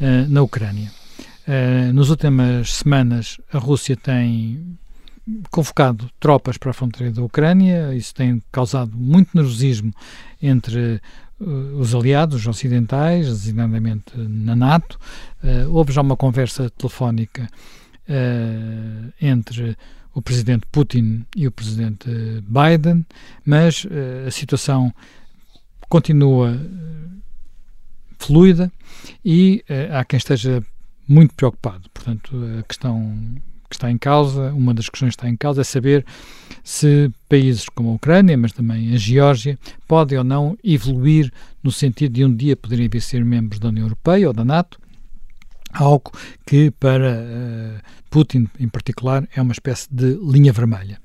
uh, na Ucrânia. Uh, nas últimas semanas, a Rússia tem convocado tropas para a fronteira da Ucrânia, isso tem causado muito nervosismo entre os aliados os ocidentais, designadamente na NATO. houve já uma conversa telefónica entre o presidente Putin e o presidente Biden, mas a situação continua fluida e uh, há quem esteja muito preocupado. Portanto, a questão que está em causa, uma das questões que está em causa é saber se países como a Ucrânia, mas também a Geórgia, podem ou não evoluir no sentido de um dia poderem vir ser membros da União Europeia ou da NATO, algo que para uh, Putin em particular é uma espécie de linha vermelha.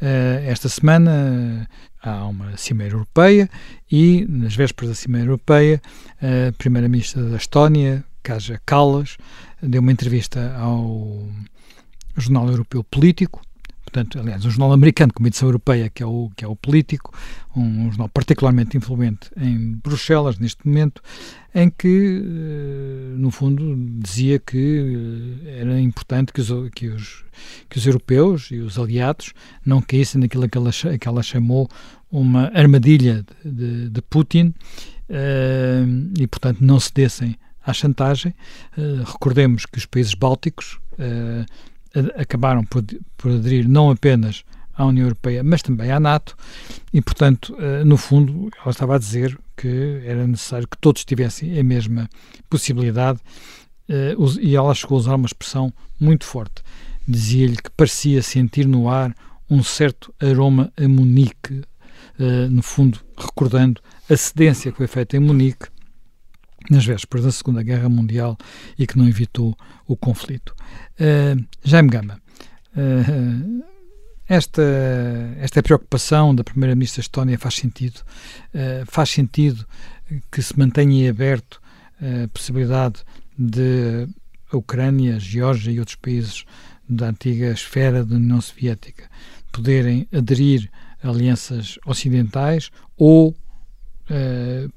Uh, esta semana uh, há uma cimeira europeia e nas vésperas da cimeira europeia a primeira-ministra da Estónia, Kaja Kallas, deu uma entrevista ao Jornal Europeu Político portanto, aliás, um jornal americano com edição europeia, que é o, que é o Político, um jornal particularmente influente em Bruxelas neste momento, em que, eh, no fundo, dizia que eh, era importante que os, que os, que os europeus e os aliados não caíssem naquilo que ela, que ela chamou uma armadilha de, de, Putin uh, e, portanto, não cedessem à chantagem. Recordemos que os países bálticos acabaram por, por aderir não apenas à União Europeia, mas também à NATO, e, portanto, eh, no fundo, ela estava a dizer que era necessário que todos tivessem a mesma possibilidade, eh, e ela chegou a usar uma expressão muito forte. Dizia-lhe que parecia sentir no ar um certo aroma a Munique, eh, no fundo, recordando a cedência que foi feita em Munique nas vésperas da Segunda Guerra Mundial e que não evitou o conflito. Uh, Jaime Gama, uh, esta, esta preocupação da Primeira-Ministra Estónia faz sentido? Uh, faz sentido que se mantenha aberto a possibilidade de a Ucrânia, a Geórgia e outros países da antiga esfera da União Soviética poderem aderir a alianças ocidentais ou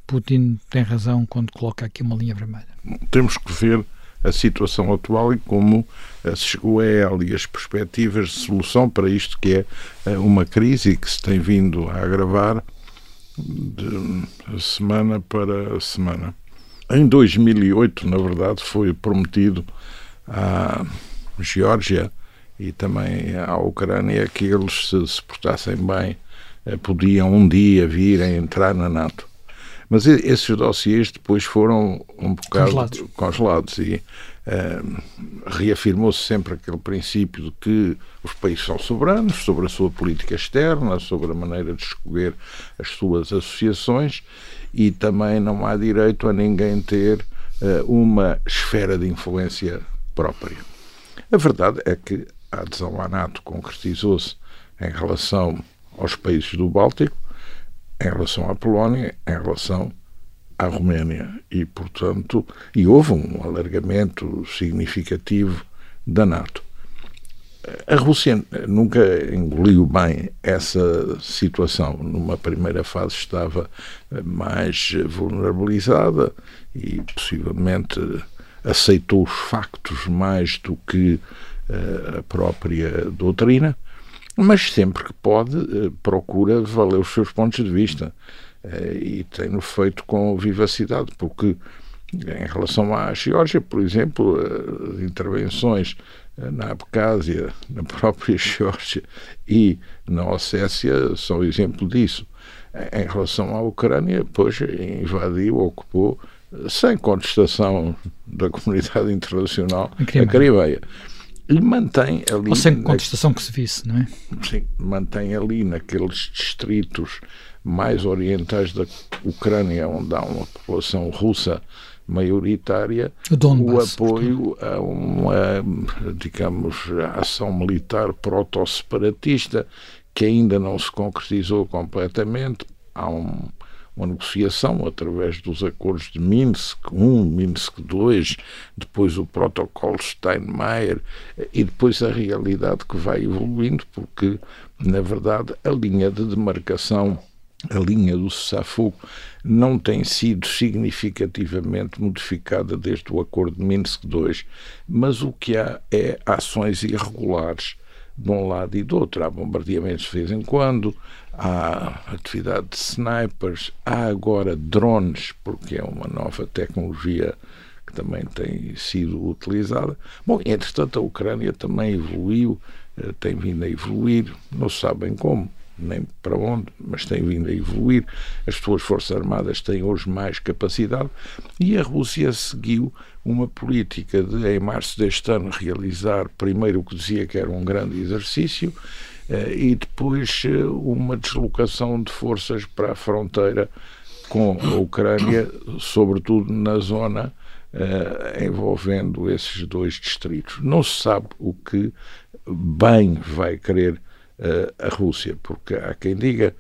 Putin tem razão quando coloca aqui uma linha vermelha. Temos que ver a situação atual e como uh, se chegou a ela e as perspectivas de solução para isto que é uh, uma crise que se tem vindo a agravar de semana para semana. Em 2008, na verdade, foi prometido à Geórgia e também à Ucrânia que eles se, se portassem bem eh, podiam um dia vir a entrar na NATO. Mas esses dossiês depois foram um bocado congelados, congelados e uh, reafirmou-se sempre aquele princípio de que os países são soberanos sobre a sua política externa, sobre a maneira de escolher as suas associações e também não há direito a ninguém ter uh, uma esfera de influência própria. A verdade é que a adesão à NATO concretizou-se em relação aos países do Báltico, em relação à Polónia, em relação à Roménia. E, portanto, e houve um alargamento significativo da NATO. A Rússia nunca engoliu bem essa situação. Numa primeira fase estava mais vulnerabilizada e possivelmente aceitou os factos mais do que eh, a própria doutrina mas sempre que pode eh, procura valer os seus pontos de vista. Eh, e tem-no feito com vivacidade, porque em relação à Geórgia, por exemplo, as intervenções na Abcásia, na própria Geórgia e na Ossécia são exemplo disso. Em relação à Ucrânia, pois invadiu, ocupou, sem contestação da comunidade internacional, a Crimeia e mantém ali. Ou sem contestação na... que se visse, não é? Sim, mantém ali naqueles distritos mais orientais da Ucrânia, onde há uma população russa maioritária o apoio a uma, digamos, ação militar proto-separatista que ainda não se concretizou completamente. Há um, uma negociação através dos acordos de Minsk I, Minsk II, depois o protocolo Steinmeier e depois a realidade que vai evoluindo, porque, na verdade, a linha de demarcação a linha do cessar-fogo não tem sido significativamente modificada desde o acordo de Minsk II, mas o que há é ações irregulares de um lado e do outro. Há bombardeamentos de vez em quando, há atividade de snipers, há agora drones, porque é uma nova tecnologia que também tem sido utilizada. Bom, entretanto, a Ucrânia também evoluiu, eh, tem vindo a evoluir, não sabem como nem para onde, mas tem vindo a evoluir. As suas Forças Armadas têm hoje mais capacidade e a Rússia seguiu uma política de, em março deste ano, realizar primeiro o que dizia que era um grande exercício eh, e depois eh, uma deslocação de forças para a fronteira com a Ucrânia, sobretudo na zona uh, envolvendo esses dois distritos. Não se sabe o que bem vai querer uh, a Rússia, porque há quem diga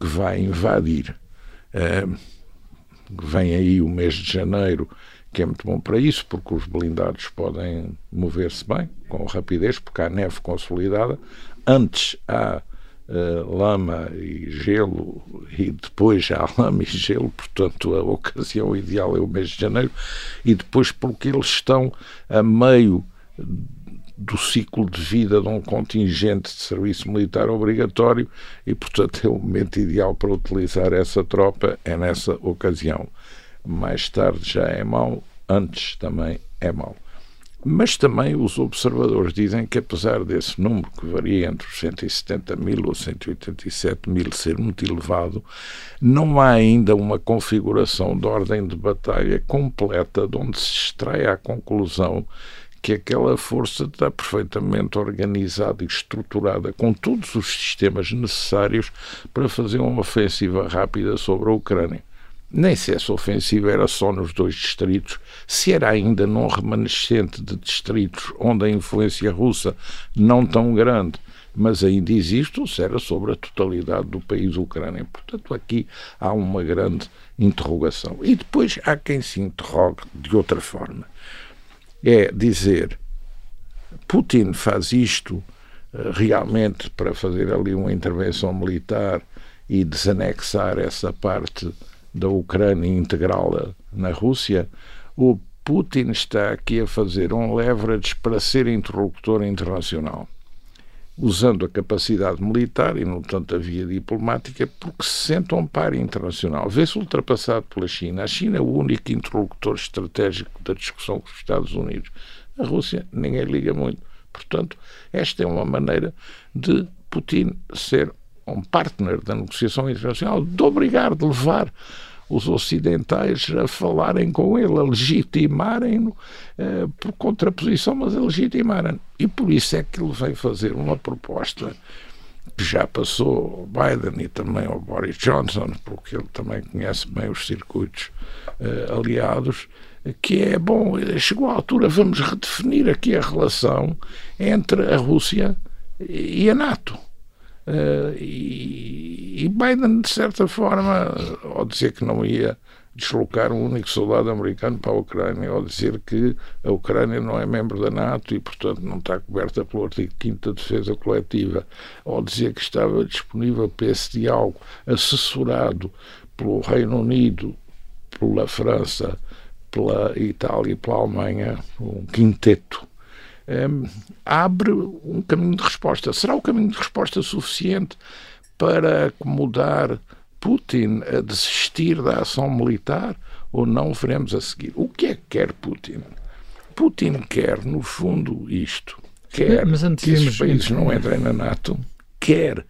que vai invadir. Uh, vem aí o mês de janeiro, que é muito bom para isso, porque os blindados podem mover-se bem, com rapidez, porque há neve consolidada. Antes há uh, lama e gelo, e depois há lama e gelo, portanto a ocasião ideal é o mês de janeiro, e depois porque eles estão a meio do ciclo de vida de um contingente de serviço militar obrigatório e, portanto, é o momento ideal para utilizar essa tropa, é nessa ocasião. Mais tarde já é mau, antes também é mau. Mas também os observadores dizem que, apesar desse número, que varia entre os 170 mil ou 187 mil ser muito elevado, não há ainda uma configuração de ordem de batalha completa de onde se extrai a conclusão que aquela força está perfeitamente organizada e estruturada com todos os sistemas necessários para fazer uma ofensiva rápida sobre a Ucrânia. Nem se essa ofensiva era só nos dois distritos, se era ainda num remanescente de distritos onde a influência russa não tão grande, mas ainda existe, ou se era sobre a totalidade do país Ucrânia. Portanto, aqui há uma grande interrogação. E depois há quem se interrogue de outra forma é dizer Putin faz isto uh, realmente para fazer ali uma intervenção militar e desanexar essa parte da Ucrânia integrá-la na Rússia, o Putin está aqui a fazer um leverage para ser interlocutor internacional, usando a capacidade militar e, no tanto, a via diplomática, porque se sente um par internacional. Vê-se ultrapassado pela China. A China é o único interlocutor estratégico da discussão com os Estados Unidos. A Rússia, ninguém liga muito. Portanto, esta é uma maneira de Putin ser um partner da negociação internacional, de obrigar, de levar os ocidentais a falarem com ele, a legitimarem-no eh, por contraposição, mas a legitimarem. E por isso é que ele veio fazer uma proposta que já passou ao Biden e também ao Boris Johnson, porque ele também conhece bem os circuitos eh, aliados, que é bom, chegou a altura, vamos redefinir aqui a relação entre a Rússia e a NATO. Uh, e, e, Biden, de certa forma, ao dizer que não ia deslocar um único soldado americano para a Ucrânia, ao dizer que a Ucrânia não é membro da NATO e, portanto, não está coberta pelo artigo 5 da defesa coletiva, ao dizer que estava disponível para esse diálogo, assessorado pelo Reino Unido, pela França, pela Itália e pela Alemanha, um quinteto, um, abre um caminho de resposta. Será o caminho de resposta suficiente para acomodar Putin a desistir da ação militar ou não veremos a seguir? O que é que quer Putin? Putin quer, no fundo, isto. Quer Mas que esses países não entrem na NATO, quer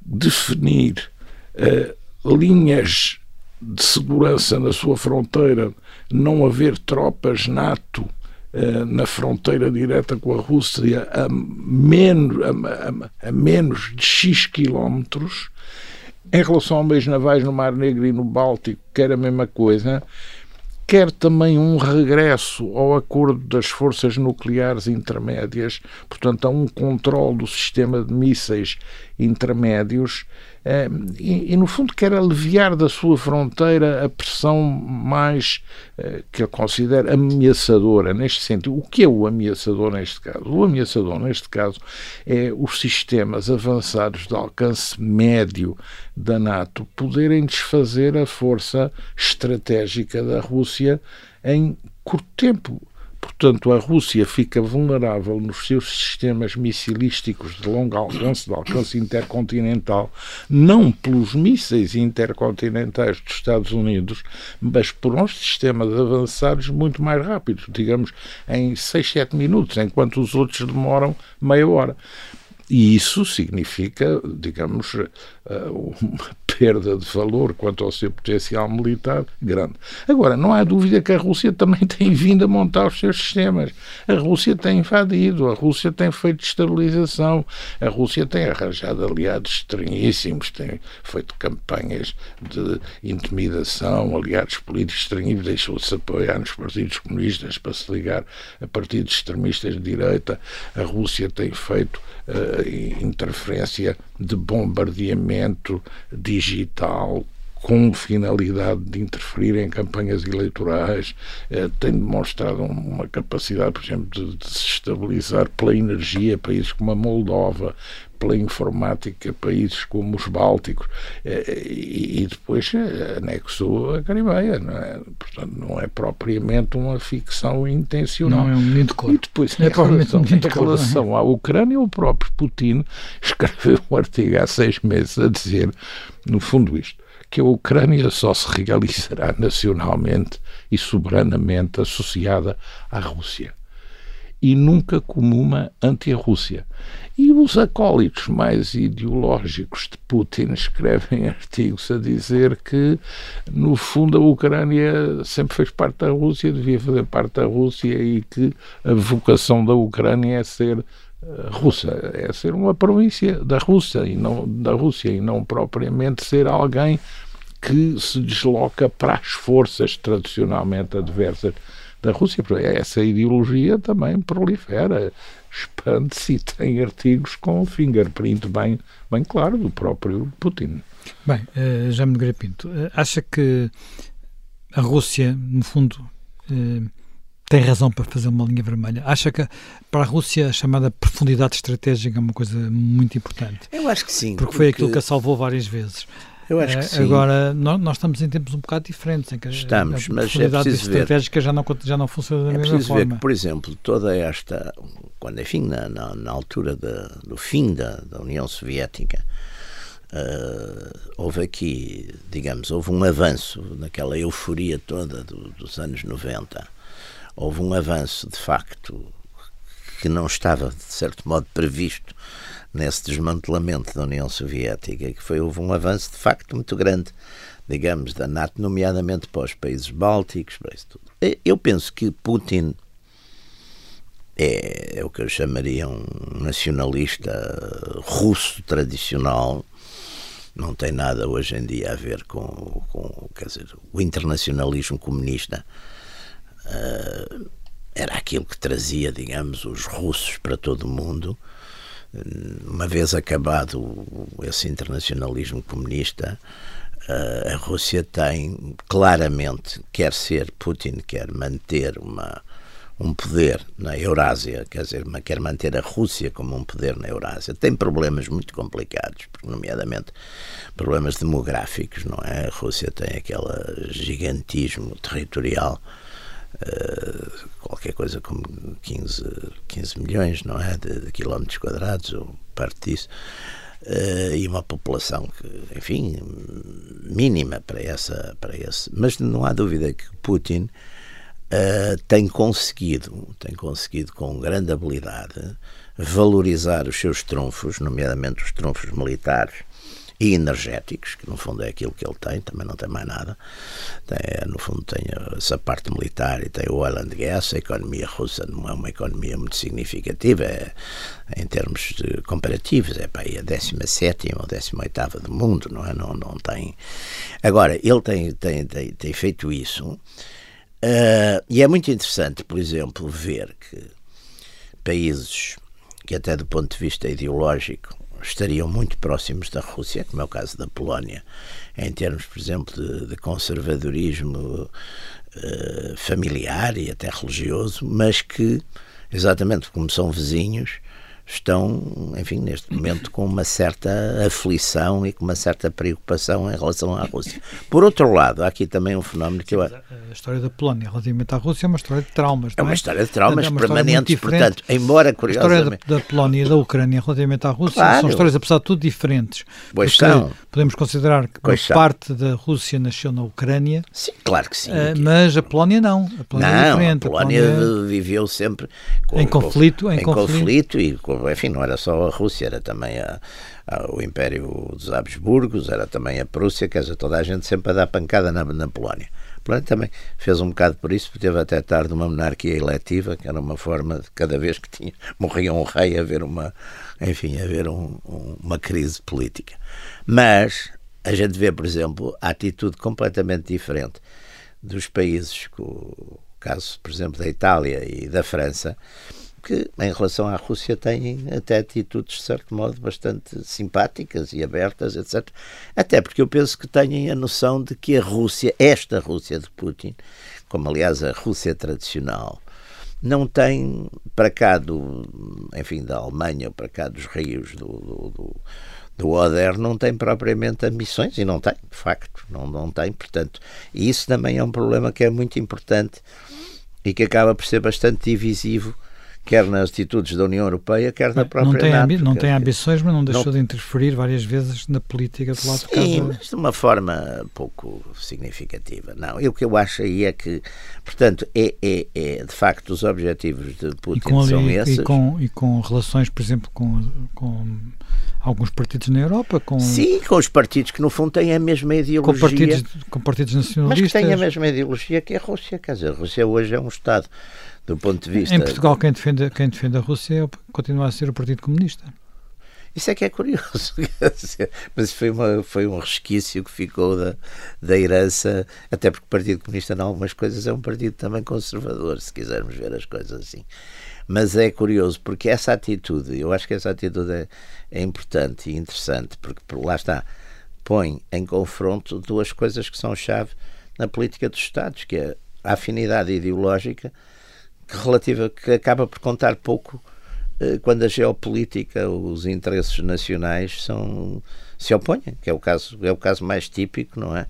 definir uh, linhas de segurança na sua fronteira, não haver tropas NATO na fronteira direta com a Rússia a menos, a, a, a menos de X quilómetros. Em relação a meios navais no Mar Negro e no Báltico, que era a mesma coisa, quer também um regresso ao acordo das forças nucleares intermédias, portanto, a um controle do sistema de mísseis intermédios eh, e, e, no fundo, quer aliviar da sua fronteira a pressão mais eh, que ele considera ameaçadora neste sentido. O que é o ameaçador neste caso? O ameaçador neste caso é os sistemas avançados de alcance médio da NATO poderem desfazer a força estratégica da Rússia em curto tempo. Portanto, a Rússia fica vulnerável nos seus sistemas missilísticos de longo alcance, de alcance intercontinental, não pelos mísseis intercontinentais dos Estados Unidos, mas por uns sistemas avançados muito mais rápidos, digamos em 6, 7 minutos, enquanto os outros demoram meia hora. E isso significa, digamos, eh, uma perda de valor quanto ao seu potencial militar grande. Agora, não há dúvida que a Rússia também tem vindo a montar os seus sistemas. A Rússia tem invadido, a Rússia tem feito estabilização, a Rússia tem arranjado aliados estranhíssimos, tem feito campanhas de intimidação, aliados políticos estranhíssimos, deixou-se apoiar nos partidos comunistas para se ligar a partidos extremistas de direita. A Rússia tem feito uh, interferência de bombardeamento digital digital com finalidade de interferir em campanhas eleitorais, eh, tem demonstrado uma capacidade, por exemplo, de, de se estabilizar pela energia países como a Moldova, pela informática países como os Bálticos eh, e, depois eh, anexou a Crimeia, não é? Portanto, não é propriamente uma ficção intencional. Não é um menino de cor. E depois, é em relação, um em relação à Ucrânia, o próprio Putin escreveu um artigo há seis meses a dizer, no fundo, isto que a Ucrânia só se realizará nacionalmente e soberanamente associada à Rússia e nunca como uma anti-Rússia. E os acólitos mais ideológicos de Putin escrevem artigos a dizer que, no fundo, a Ucrânia sempre fez parte da Rússia, devia fazer parte da Rússia e que a vocação da Ucrânia é ser russa, é ser uma província da Rússia e não da Rússia e não propriamente ser alguém que se desloca para as forças tradicionalmente adversas da Rússia. Essa ideologia também prolifera, expande-se e tem artigos com o fingerprint bem, bem claro do próprio Putin. Bem, uh, Jaime Nogueira uh, acha que a Rússia, no fundo, uh, tem razão para fazer uma linha vermelha? Acha que para a Rússia a chamada profundidade estratégica é uma coisa muito importante? Eu acho que sim. Porque, porque... foi aquilo que a salvou várias vezes. Eu acho que sim. Agora, nós, nós, estamos em tempos um bocado diferentes, em que estamos, a, a mas é preciso estratégica ver. já não, já não funciona da é mesma forma. ver que, por exemplo, toda esta, quando, enfim, na, na, na altura de, do fim da, da União Soviética, Uh, houve aqui, digamos, houve um avanço naquela euforia toda do, dos anos 90. Houve um avanço, de facto, que não estava, de certo modo, previsto nesse desmantelamento da União Soviética, que foi, houve um avanço de facto muito grande, digamos, da NATO, nomeadamente para os países bálticos, para isso tudo. Eu penso que Putin é, é o que eu chamaria um nacionalista russo tradicional, não tem nada hoje em dia a ver com, com quer dizer, o internacionalismo comunista. Uh, era aquilo que trazia, digamos, os russos para todo o mundo uma vez acabado esse internacionalismo comunista, eh, a Rússia tem claramente, quer ser Putin, quer manter uma, um poder na Eurásia, quer dizer, quer manter a Rússia como um poder na Eurásia, tem problemas muito complicados, nomeadamente problemas demográficos, não é? A Rússia tem aquele gigantismo territorial Uh, qualquer coisa como 15, 15 milhões, não é? De, de quilómetros quadrados, ou parte disso. Uh, e uma população que, enfim, mínima para essa, para esse. Mas não há dúvida que Putin uh, tem conseguido, tem conseguido com grande habilidade valorizar os seus trunfos, nomeadamente os trunfos militares, e energéticos, que no fundo é aquilo que ele tem, também não tem mais nada. Tem, no fundo tem essa parte militar e tem o oil and gas, a economia russa não é uma economia muito significativa é, em termos comparativos, é para aí a 17 ou 18 do mundo, não é? Não, não tem. Agora, ele tem, tem, tem, tem feito isso Uh, e é muito interessante, por exemplo, ver que países que, até do ponto de vista ideológico, estariam muito próximos da Rússia, como é o caso da Polónia, em termos, por exemplo, de, de conservadorismo uh, familiar e até religioso, mas que, exatamente como são vizinhos, estão, enfim, neste momento com uma certa aflição e com uma certa preocupação em relação à Rússia. Por outro lado, há aqui também um fenómeno que eu... A história da Polónia relativamente à Rússia é uma história de traumas, É uma é? história de traumas é permanentes, portanto, embora curiosamente... A história da, Polónia e da Ucrânia relativamente à Rússia claro. são histórias, apesar de tudo, diferentes. Pois são. Podemos considerar que parte da Rússia nasceu na Ucrânia. Sim, claro que sim. Uh, mas a Polónia não. A Polónia não, é diferente. a Polónia, a Polónia viveu sempre... Com, em conflito. Com, em, em conflito. conflito e, enfim, não era só a Rússia, era também a, a, o Império dos Habsburgos, era também a Prússia, quer dizer, toda a gente sempre a dar pancada na, na Polónia. A Polónia também fez um bocado por isso, porque teve até tarde uma monarquia eletiva, que era uma forma de cada vez que tinha, morria um rei, haver uma, enfim, haver um, um, uma crise política. Mas a gente vê, por exemplo, a atitude completamente diferente dos países, o caso, por exemplo, da Itália e da França, que, em relação à Rússia, têm até atitudes, de certo modo, bastante simpáticas e abertas, etc. Até porque eu penso que têm a noção de que a Rússia, esta Rússia de Putin, como aliás a Rússia tradicional, não tem para cá do, enfim, da Alemanha ou para cá dos rios do, do, do, do Oder, não tem propriamente ambições e não tem, de facto, não, não tem, portanto, e isso também é um problema que é muito importante e que acaba por ser bastante divisivo quer nas atitudes da União Europeia, quer na própria não tem NATO. Não tem ambições, mas não deixou não... de interferir várias vezes na política do lado Sim, de casa. Sim, mas de uma forma pouco significativa. Não, e o que eu acho aí é que, portanto, é, é, é de facto os objetivos de Putin ali, são esses. E com, e com relações, por exemplo, com, com alguns partidos na Europa. Com, Sim, com os partidos que no fundo têm a mesma ideologia. Com partidos, com partidos nacionalistas. Mas que têm a mesma ideologia que a Rússia. Quer dizer, a Rússia hoje é um Estado do ponto de vista. Em Portugal, quem defende, quem defende a Rússia continua a ser o Partido Comunista. Isso é que é curioso. Mas foi, uma, foi um resquício que ficou da, da herança, até porque o Partido Comunista, em algumas coisas, é um partido também conservador, se quisermos ver as coisas assim. Mas é curioso, porque essa atitude, eu acho que essa atitude é, é importante e interessante, porque lá está, põe em confronto duas coisas que são chave na política dos Estados, que é a afinidade ideológica que, relativa, que acaba por contar pouco eh, quando a geopolítica, os interesses nacionais são, se opõem, que é o caso, é o caso mais típico, não é?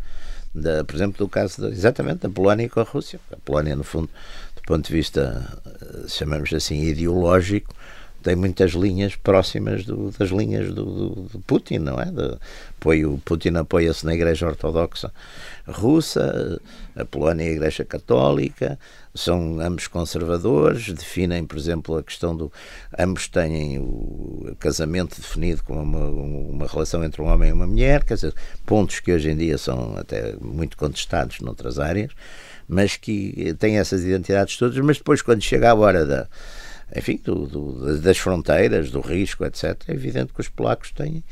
Da, por exemplo, do caso de, exatamente da Polónia com a Rússia. A Polónia, no fundo, do ponto de vista, eh, chamamos assim, ideológico, tem muitas linhas próximas do, das linhas do, do, do, Putin, não é? De, apoio, Putin apoia-se na Igreja Ortodoxa Russa, a Polónia é a Igreja Católica, são ambos conservadores, definem, por exemplo, a questão do. Ambos têm o casamento definido como uma, uma relação entre um homem e uma mulher, quer dizer, pontos que hoje em dia são até muito contestados noutras áreas, mas que têm essas identidades todas, mas depois, quando chega a hora da enfim, do, do, das fronteiras, do risco, etc., é evidente que os polacos têm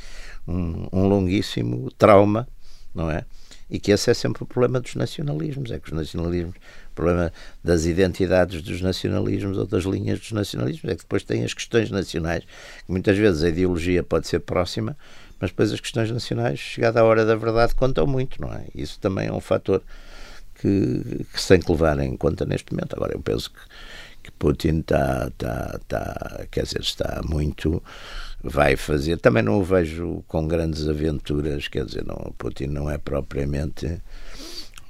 um, um, longuíssimo trauma, não é? E que esse é sempre o problema dos nacionalismos, é que os nacionalismos, o problema das identidades dos nacionalismos ou das linhas dos nacionalismos, é que depois tem as questões nacionais, que muitas vezes a ideologia pode ser próxima, mas depois as questões nacionais, chegada a hora da verdade, contam muito, não é? Isso também é um fator que, que se tem que levar em conta neste momento. Agora, eu penso que que Putin está, está, está, quer dizer, está muito vai fazer. Também não o vejo com grandes aventuras, quer dizer, não, Putin não é propriamente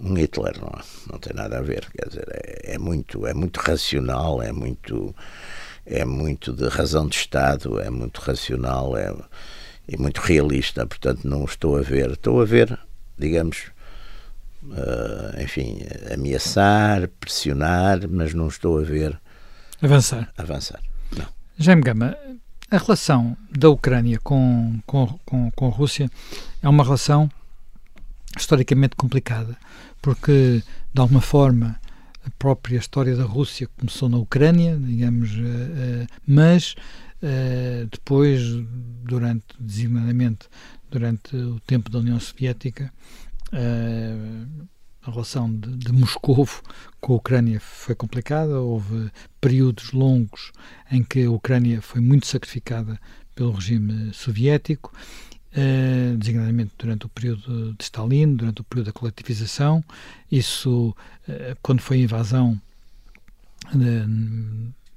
um Hitler, não, não tem nada a ver, quer dizer, é, é muito, é muito racional, é muito é muito de razão de Estado, é muito racional, é, é muito realista, portanto não estou a ver, estou a ver, digamos, uh, enfim, ameaçar, pressionar, mas não estou a ver Avançar. Avançar. Não. Jaime Gama, a relação da Ucrânia com, com, com, com a Rússia é uma relação historicamente complicada, porque, de alguma forma, a própria história da Rússia começou na Ucrânia, digamos, uh, uh, mas uh, depois, durante, designadamente, durante o tempo da União Soviética, a relação de, de Moscovo com a Ucrânia foi complicada. Houve períodos longos em que a Ucrânia foi muito sacrificada pelo regime soviético, eh, designadamente durante o período de Stalin, durante o período da coletivização. Isso, eh, quando foi a invasão eh,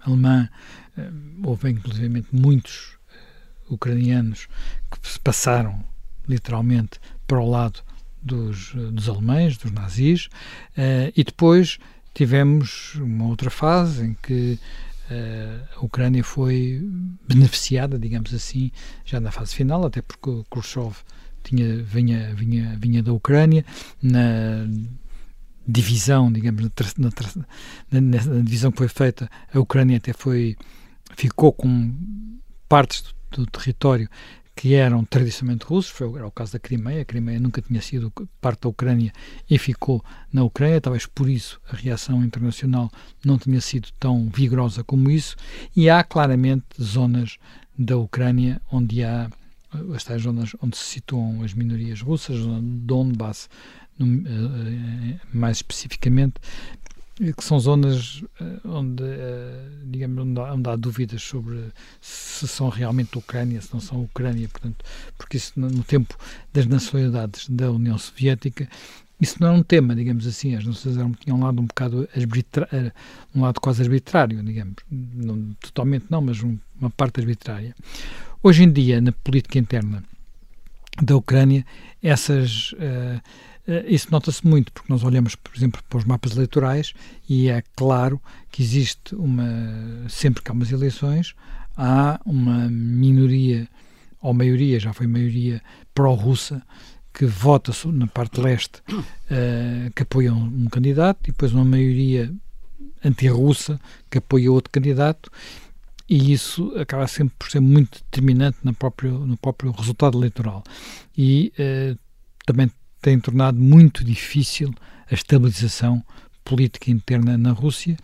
alemã, eh, houve inclusive muitos eh, ucranianos que se passaram literalmente para o lado dos, dos alemães, dos nazis, uh, e depois tivemos uma outra fase em que uh, a Ucrânia foi beneficiada, digamos assim, já na fase final, até porque Khrushchev tinha, vinha, vinha, vinha da Ucrânia, na divisão, digamos, na, na, na, divisão que foi feita, a Ucrânia até foi, ficou com partes do, do território que eram tradicionalmente russos, foi, era o caso da Crimeia, a Crimeia nunca tinha sido parte da Ucrânia e ficou na Ucrânia, talvez por isso a reação internacional não tinha sido tão vigorosa como isso, e há claramente zonas da Ucrânia onde há as tais zonas onde se situam as minorias russas, Donbass, no, uh, mais especificamente, que são zonas eh, onde, eh, digamos, onde há, onde há, dúvidas sobre se são realmente Ucrânia, se não são Ucrânia, portanto, porque isso no tempo das nacionalidades da União Soviética isso não era um tema, digamos assim, as nações eram, tinham um lado um bocado um lado quase arbitrário, digamos, não, totalmente não, mas um, uma parte arbitrária. Hoje em dia, na política interna da Ucrânia, essas uh, isso nota-se muito, porque nós olhamos, por exemplo, para os mapas eleitorais e é claro que existe uma. Sempre que há umas eleições, há uma minoria, ou maioria, já foi maioria pró-russa, que vota na parte leste, uh, que apoia um, um, candidato, e depois uma maioria anti-russa que apoia outro candidato, e isso acaba sempre por ser muito determinante no próprio, no próprio resultado eleitoral. E uh, também tem tornado muito difícil a estabilização política interna na Rússia,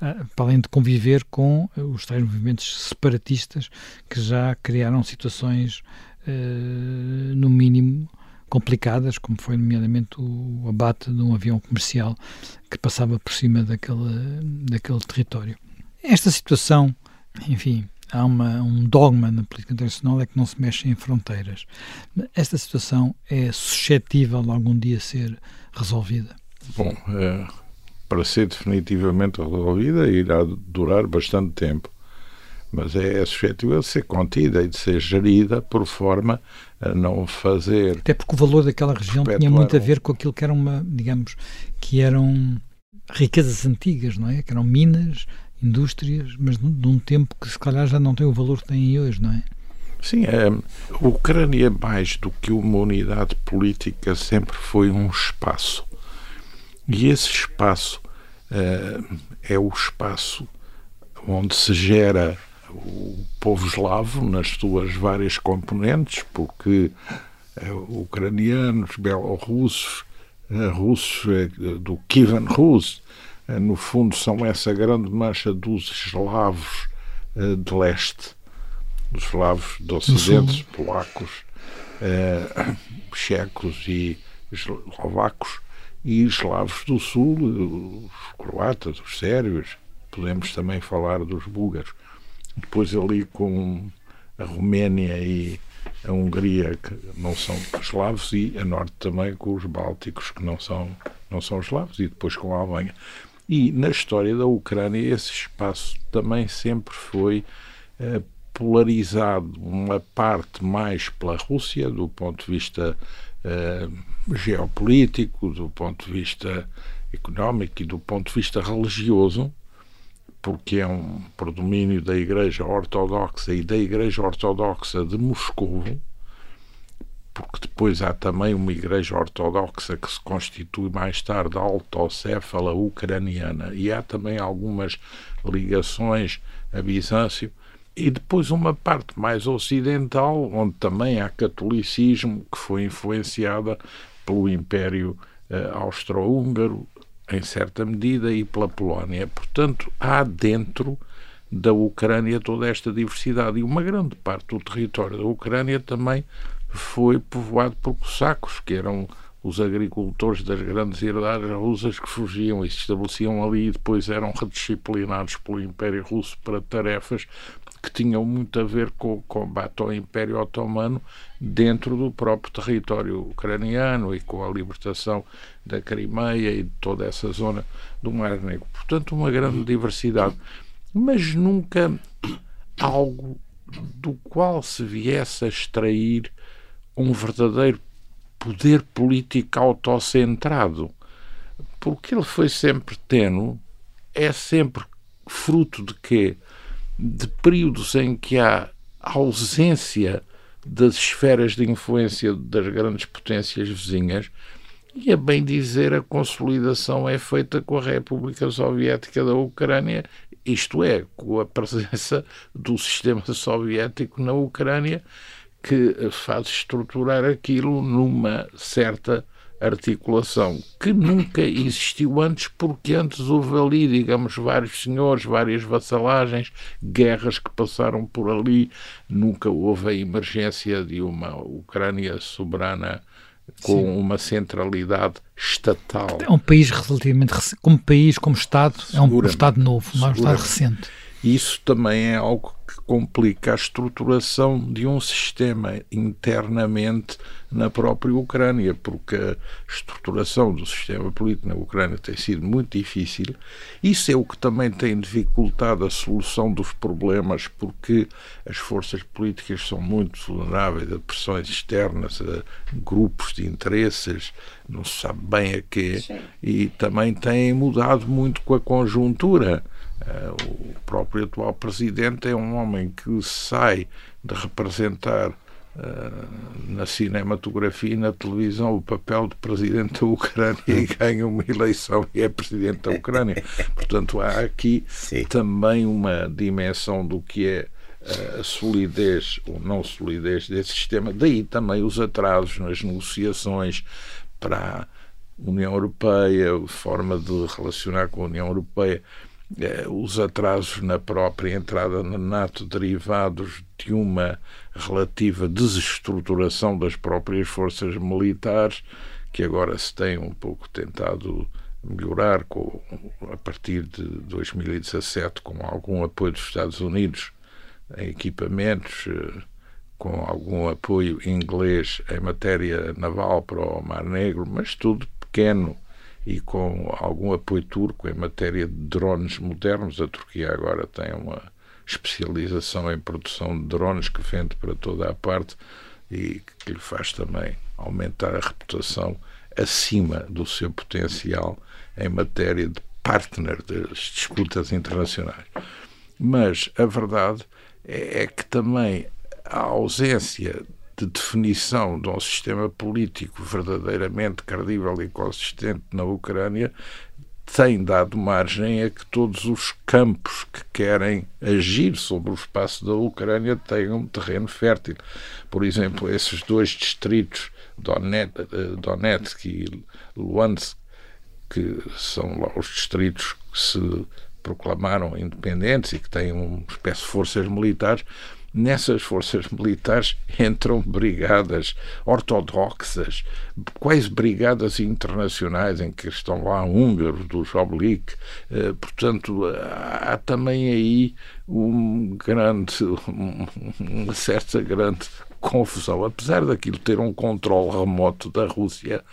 ah, para além de conviver com os tais movimentos separatistas que já criaram situações, ah, no mínimo, complicadas, como foi nomeadamente o abate de um avião comercial que passava por cima daquele, daquele território. Esta situação, enfim, há uma, um dogma na política internacional é que não se mexe em fronteiras. Esta situação é suscetível de algum dia ser resolvida? Bom, é, para ser definitivamente resolvida irá durar bastante tempo, mas é, é suscetível de ser contida e de ser gerida por forma a não fazer. Até porque o valor daquela região tinha muito a ver com aquilo que era uma, digamos, que eram riquezas antigas, não é? Que eram minas, indústrias, mas de um tempo que se calhar já não tem o valor que tem hoje, não é? Sim, a Ucrânia, mais do que uma unidade política, sempre foi um espaço. E esse espaço uh, é o espaço onde se gera o povo eslavo nas suas várias componentes, porque uh, ucranianos, belorussos, uh, russos do Kievan Rus, no fundo, são essa grande mancha dos eslavos eh, de leste, dos eslavos do ocidente, polacos, eh, checos e eslovacos, e eslavos do sul, os croatas, os sérvios, podemos também falar dos búlgaros. Depois ali com a Roménia e a Hungria, que não são eslavos, e a norte também com os bálticos, que não são, não são eslavos, e depois com a Alemanha. E na história da Ucrânia, esse espaço também sempre foi eh, polarizado. Uma parte mais pela Rússia, do ponto de vista eh, geopolítico, do ponto de vista económico e do ponto de vista religioso, porque é um predomínio da Igreja Ortodoxa e da Igreja Ortodoxa de Moscou porque depois há também uma igreja ortodoxa que se constitui mais tarde autocéfala ucraniana. E há também algumas ligações a Bizâncio. E depois uma parte mais ocidental onde também há catolicismo que foi influenciada pelo Império uh, Austro-Húngaro em certa medida e pela Polónia. Portanto, há dentro da Ucrânia toda esta diversidade. E uma grande parte do território da Ucrânia também foi povoado por cossacos, que eram os agricultores das grandes herdades russas que fugiam e se estabeleciam ali e depois eram redisciplinados pelo Império Russo para tarefas que tinham muito a ver com o combate ao Império Otomano dentro do próprio território ucraniano e com a libertação da Crimeia e de toda essa zona do Mar Negro. Portanto, uma grande diversidade, mas nunca algo do qual se viesse a extrair um verdadeiro poder político autocentrado. Porque ele foi sempre tenue, é sempre fruto de quê? De períodos em que há ausência das esferas de influência das grandes potências vizinhas, e a bem dizer, a consolidação é feita com a República Soviética da Ucrânia, isto é, com a presença do sistema soviético na Ucrânia, que faz estruturar aquilo numa certa articulação que nunca existiu antes, porque antes houve ali, digamos, vários senhores, várias vassalagens, guerras que passaram por ali, nunca houve a emergência de uma Ucrânia soberana com Sim. uma centralidade estatal. É um país relativamente como país, como Estado, é um Estado novo, um Estado recente. Isso também é algo que complica a estruturação de um sistema internamente na própria Ucrânia, porque a estruturação do sistema político na Ucrânia tem sido muito difícil. Isso é o que também tem dificultado a solução dos problemas, porque as forças políticas são muito vulneráveis a pressões externas, a grupos de interesses, não se sabe bem a quê, Sim. e também têm mudado muito com a conjuntura. Uh, o próprio atual presidente é um homem que sai de representar uh, na cinematografia e na televisão o papel de presidente da Ucrânia e ganha uma eleição e é presidente da Ucrânia. Portanto, há aqui Sim. também uma dimensão do que é a solidez ou não solidez desse sistema. Daí também os atrasos nas negociações para a União Europeia, forma de relacionar com a União Europeia eh, os atrasos na própria entrada na NATO derivados de uma relativa desestruturação das próprias forças militares, que agora se tem um pouco tentado melhorar com, a partir de 2017 com algum apoio dos Estados Unidos em equipamentos, eh, com algum apoio inglês em matéria naval para o Mar Negro, mas tudo pequeno e com algum apoio turco em matéria de drones modernos. A Turquia agora tem uma especialização em produção de drones que vende para toda a parte e que lhe faz também aumentar a reputação acima do seu potencial em matéria de partner das disputas internacionais. Mas a verdade é, é que também a ausência de definição de um sistema político verdadeiramente credível e consistente na Ucrânia tem dado margem a que todos os campos que querem agir sobre o espaço da Ucrânia tenham um terreno fértil. Por exemplo, esses dois distritos, Donetsk e Luhansk, que são lá os distritos que se proclamaram independentes e que têm uma espécie de forças militares, nessas forças militares entram brigadas ortodoxas, quase brigadas internacionais em que estão lá húngaros do Jobbik. Eh, portanto, há também aí um grande, uma certa grande confusão, apesar daquilo ter um controle remoto da Rússia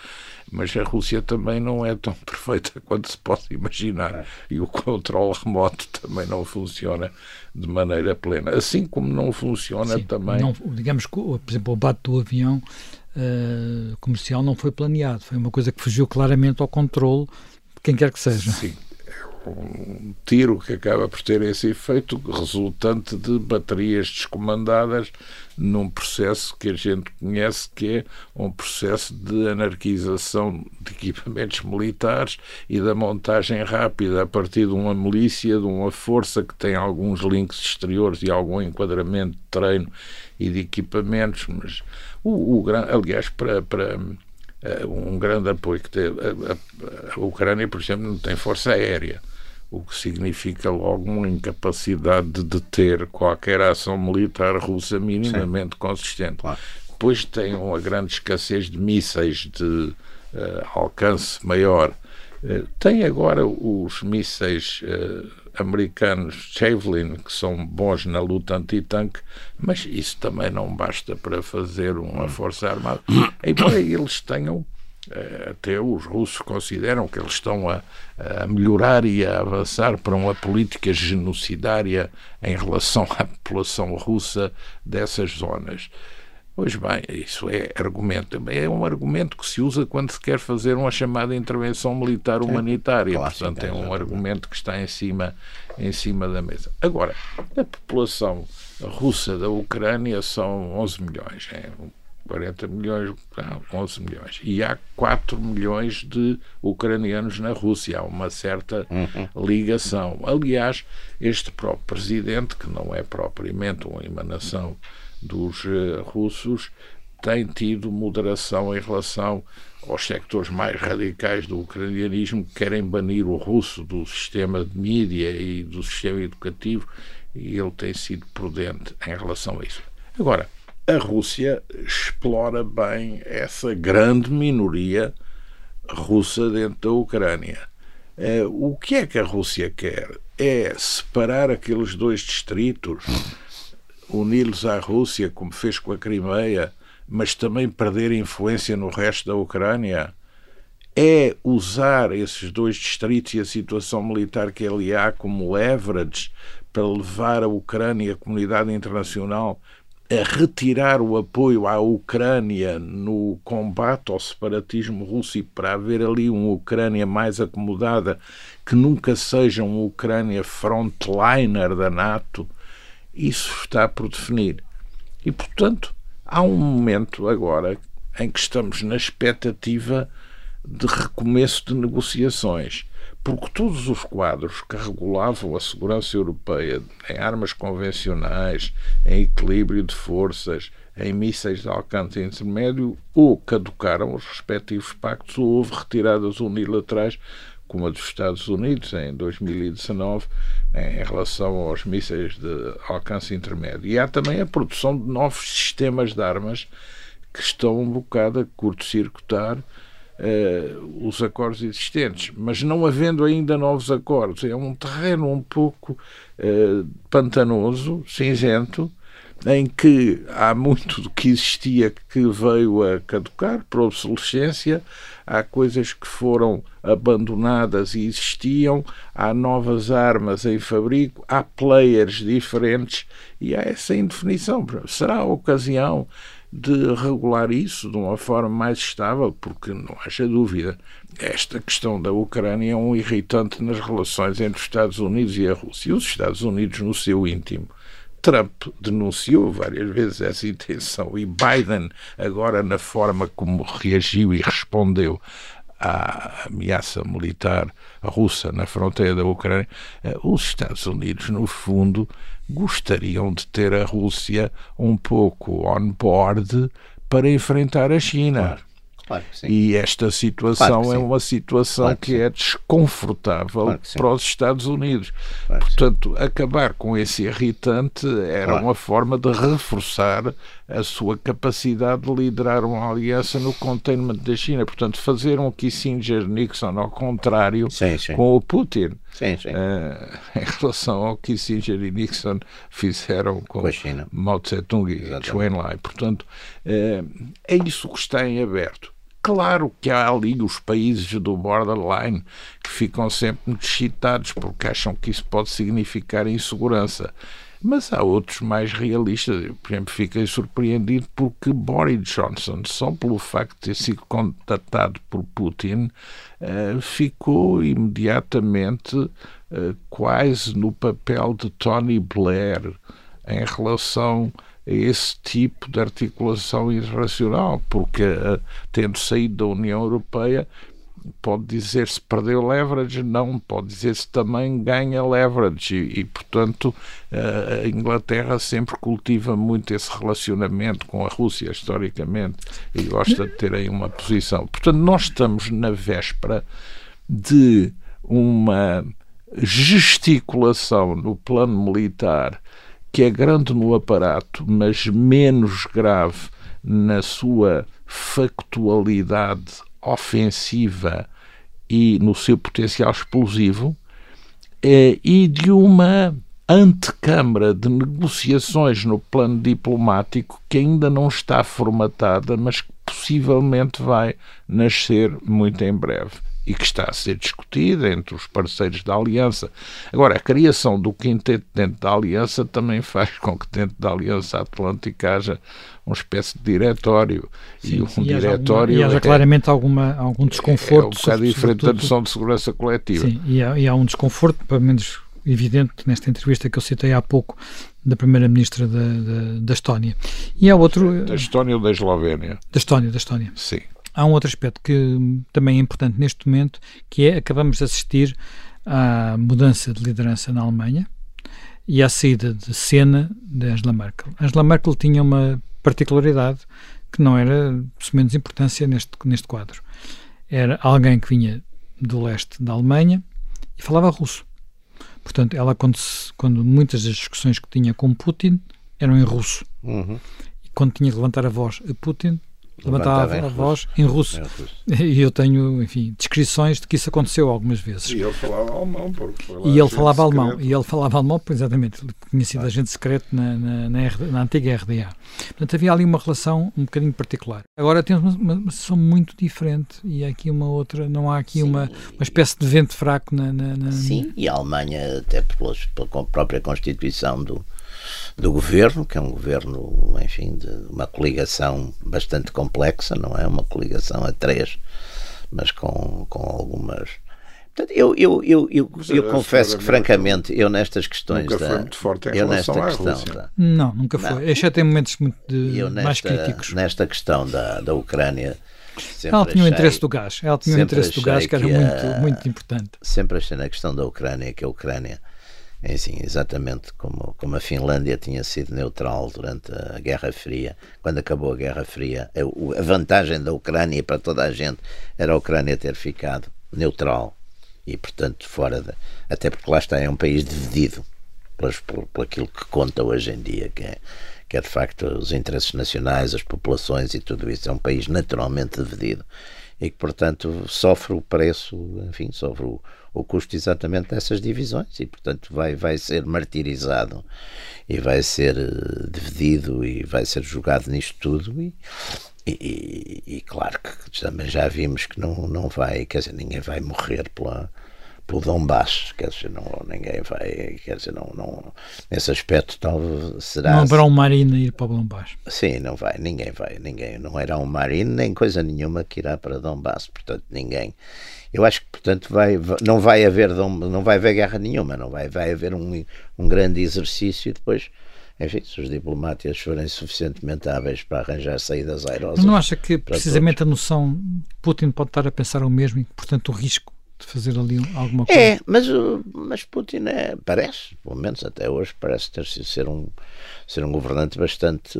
mas a Rússia também não é tão perfeita quanto se pode imaginar e o controle remoto também não funciona de maneira plena. Assim como não funciona Sim, também. Não, digamos que, por exemplo, o bate do avião uh, comercial não foi planeado, foi uma coisa que fugiu claramente ao controle de quem quer que seja. Sim um tiro que acaba por ter esse efeito resultante de baterias descomandadas num processo que a gente conhece que é um processo de anarquização de equipamentos militares e da montagem rápida a partir de uma milícia, de uma força que tem alguns links exteriores e algum enquadramento de treino e de equipamentos, mas o, o aliás para, para uh, um grande apoio que teve a, a, a Ucrânia, por exemplo, não tem força aérea o que significa logo uma incapacidade de deter qualquer ação militar russa minimamente Sim. consistente. Claro. Depois tem uma grande escassez de mísseis de alcance maior. tem agora os mísseis americanos Javelin, que são bons na luta anti-tanque, mas isso também não basta para fazer uma força armada. Embora eles tenham até os russos consideram que eles estão a, a, melhorar e a avançar para uma política genocidária em relação à população russa dessas zonas. Pois bem, isso é argumento. É um argumento que se usa quando se quer fazer uma chamada intervenção militar humanitária. Portanto, é um argumento que está em cima, em cima da mesa. Agora, a população russa da Ucrânia são 11 milhões. É 40 milhões, 11 milhões. E há 4 milhões de ucranianos na Rússia. Há uma certa uhum. ligação. Aliás, este próprio presidente, que não é propriamente uma emanação dos uh, russos tem tido moderação em relação aos sectores mais radicais do ucranianismo que querem banir o russo do sistema de mídia e do sistema educativo e ele tem sido prudente em relação a isso. Agora, a Rússia explora bem essa grande minoria russa dentro da Ucrânia. Uh, o que é que a Rússia quer? É separar aqueles dois distritos uni-los à Rússia, como fez com a Crimeia, mas também perder influência no resto da Ucrânia, é usar esses dois distritos e a situação militar que ali há como leverage para levar a Ucrânia e a comunidade internacional a retirar o apoio à Ucrânia no combate ao separatismo russo e para haver ali uma Ucrânia mais acomodada que nunca seja uma Ucrânia frontliner da NATO isso está por definir. E, portanto, há um momento agora em que estamos na expectativa de recomeço de negociações, porque todos os quadros que regulavam a segurança europeia em armas convencionais, em equilíbrio de forças, em mísseis de alcance intermédio, ou caducaram os respectivos pactos, ou houve retiradas unilaterais como a dos Estados Unidos em 2019 em relação aos mísseis de alcance intermédio. E há também a produção de novos sistemas de armas que estão um bocado a curto-circuitar uh, os acordos existentes. Mas não havendo ainda novos acordos, é um terreno um pouco uh, pantanoso, cinzento, em que há muito do que existia que veio a caducar por obsolescência, há coisas que foram abandonadas e existiam, há novas armas em fabrico, há players diferentes e há essa indefinição. Será a ocasião de regular isso de uma forma mais estável, porque não haja dúvida, esta questão da Ucrânia é um irritante nas relações entre os Estados Unidos e a Rússia. E os Estados Unidos, no seu íntimo, Trump denunciou várias vezes essa intenção e Biden, agora na forma como reagiu e respondeu à ameaça militar russa na fronteira da Ucrânia, eh, os Estados Unidos, no fundo, gostariam de ter a Rússia um pouco on board para enfrentar a China. Claro. Claro e esta situação claro é uma situação claro que, que é desconfortável para os Estados Unidos. Portanto, acabar com esse irritante era uma forma de reforçar a sua capacidade de liderar uma aliança no containment da China. Portanto, fazer um Kissinger-Nixon ao contrário sim, sim. com o Putin. Sim, sim. Uh, em relação ao Kissinger e Nixon fizeram com, com Mao Tse-tung e Chuen Lai. Portanto, uh, é isso que está em aberto. Claro que há ali os países do borderline que ficam sempre muito excitados porque acham que isso pode significar insegurança. Mas há outros mais realistas. Eu, por exemplo, fiquei surpreendido porque Boris Johnson, só pelo facto de ter sido contatado por Putin, uh, ficou imediatamente uh, quase no papel de Tony Blair em relação a esse tipo de articulação internacional, porque uh, tendo saído da União Europeia pode dizer-se perdeu leverage, não, pode dizer-se também ganha leverage e, e, portanto a Inglaterra sempre cultiva muito esse relacionamento com a Rússia historicamente e gosta de ter aí uma posição. Portanto, nós estamos na véspera de uma gesticulação no plano militar que é grande no aparato, mas menos grave na sua factualidade ofensiva e no seu potencial explosivo eh, e de uma antecâmara de negociações no plano diplomático que ainda não está formatada, mas que possivelmente vai nascer muito em breve e que está a ser discutida entre os parceiros da Aliança. Agora, a criação do quinteto dentro da Aliança também faz com que dentro da Aliança Atlântica haja uma espécie de diretório. Sim, e um e diretório. Alguma, e haja é, claramente alguma, algum desconforto. É, é um bocado diferente da noção de segurança coletiva. Sim, e há, e há um desconforto, pelo menos evidente nesta entrevista que eu citei há pouco da Primeira-Ministra da, da, da, Estónia. E há outro. Da Estónia ou da Eslovénia? Da Estónia, da Estónia. Sim. Há um outro aspecto que também é importante neste momento, que é acabamos de assistir à mudança de liderança na Alemanha e à saída de cena de Angela Merkel. Angela Merkel tinha uma particularidade que não era de menos importância neste, neste quadro. Era alguém que vinha do leste da Alemanha e falava russo. Portanto, ela, quando, se, quando muitas das discussões que tinha com Putin eram em russo, uhum. e quando tinha que levantar a voz a Putin, levantava a voz em russo. em russo. E eu tenho, enfim, descrições de que isso aconteceu algumas vezes. E ele falava alemão, E ele falava secreto. alemão, e ele falava alemão, exatamente, sido ah. agente secreto na, na, na, na, antiga RDA. Portanto, havia ali uma relação um bocadinho particular. Agora temos uma, uma, situação muito diferente e aqui uma outra, não há aqui uma, uma espécie de vento fraco na, na, Sim, e a Alemanha, até pela, pela própria Constituição do do governo, que é um governo, enfim, de uma coligação bastante complexa, não é? Uma coligação a três, mas com, com algumas. Portanto, eu, eu, eu, eu, eu confesso que, francamente, eu nestas questões. Nunca foi muito forte em eu nesta à questão da, Não, nunca foi. Não. Exceto em momentos muito de, nesta, mais críticos. Nesta questão da, da Ucrânia. Ela tinha o interesse do gás. Ela tinha o interesse do gás que era que muito, muito importante. Sempre achei na questão da Ucrânia que a Ucrânia é assim, exatamente como, como a Finlândia tinha sido neutral durante a Guerra Fria, quando acabou a Guerra Fria, a, vantagem da Ucrânia para toda a gente era a Ucrânia ter ficado neutral e, portanto, fora de. Até porque lá está, é um país dividido por, por, por aquilo que conta hoje em dia, que é, que é de facto os interesses nacionais, as populações e tudo isso. É um país naturalmente dividido e que, portanto, sofre o preço, enfim, sofre o o custo exatamente dessas divisões e, portanto, vai, vai ser martirizado e vai ser eh, dividido e vai ser jogado nisto tudo e, e, e, claro que também já vimos que não, não vai, quer dizer, ninguém vai morrer pela, pelo Donbass, quer dizer, não, ninguém vai, quer dizer, não, não, nesse aspecto talvez será... Não haverá um marino ir para o Donbass. Sim, não vai, ninguém vai, ninguém, não irá um marino nem coisa nenhuma que irá para Donbass, portanto ninguém eu acho que, portanto, vai, não vai haver não vai haver guerra nenhuma, não vai, vai haver um, um grande exercício e depois, enfim, se os diplomatas forem suficientemente hábeis para arranjar saídas airosas. Mas não acha que precisamente todos. a noção Putin pode estar a pensar o mesmo e, portanto, o risco de fazer ali alguma coisa? É, mas, mas Putin é, parece, pelo menos até hoje, parece ter sido ser um, ser um governante bastante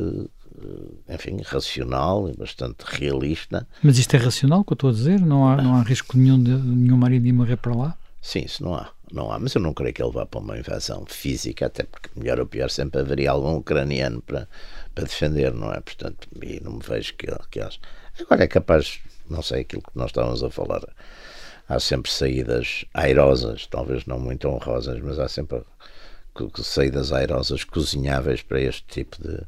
eh, enfim, racional e bastante realista. Mas isto é racional, que eu estou a dizer? Não há, não há risco nenhum de nenhum marido ir morrer para lá? Sim, isso não há. Não há, mas eu não creio que ele vá para uma invasão física, até porque, melhor ou pior, sempre haveria algum ucraniano para, para defender, não é? Portanto, e não me vejo que, que haja. Agora é capaz, não sei, aquilo que nós estávamos a falar, há sempre saídas airosas, talvez não muito honrosas, mas há sempre saídas airosas cozinháveis para este tipo de,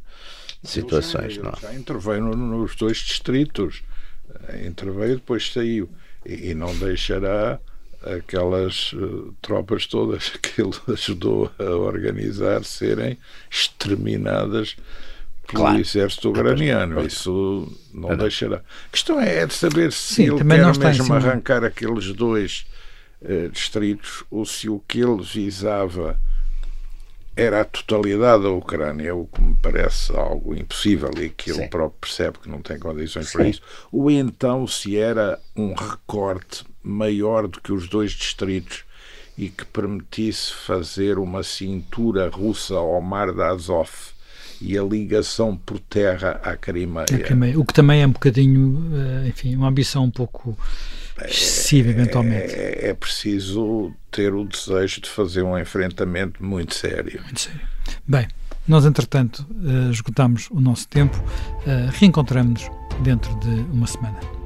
situações. Ele não. já interveio nos dois distritos, eh, interveio e depois saiu. E, e não deixará aquelas uh, tropas todas que ele ajudou a organizar serem exterminadas pelo claro. exército ucraniano. Isso não deixará. A questão é de saber se Sim, ele quer mesmo arrancar aqueles dois uh, distritos ou se o que ele visava era a totalidade da Ucrânia, o que me parece algo impossível e que Sim. ele próprio percebe que não tem condições Sim. para isso, ou então se era um recorte maior do que os dois distritos e que permitisse fazer uma cintura russa ao mar da Azov e a ligação por terra à Crimeia. O que também é um bocadinho, eh, enfim, uma ambição um pouco excessiva, eventualmente. É, é, preciso ter o desejo de fazer um enfrentamento muito sério. Muito sério. Bem, nós, entretanto, uh, esgotamos o nosso tempo. Uh, Reencontramos-nos dentro de uma semana.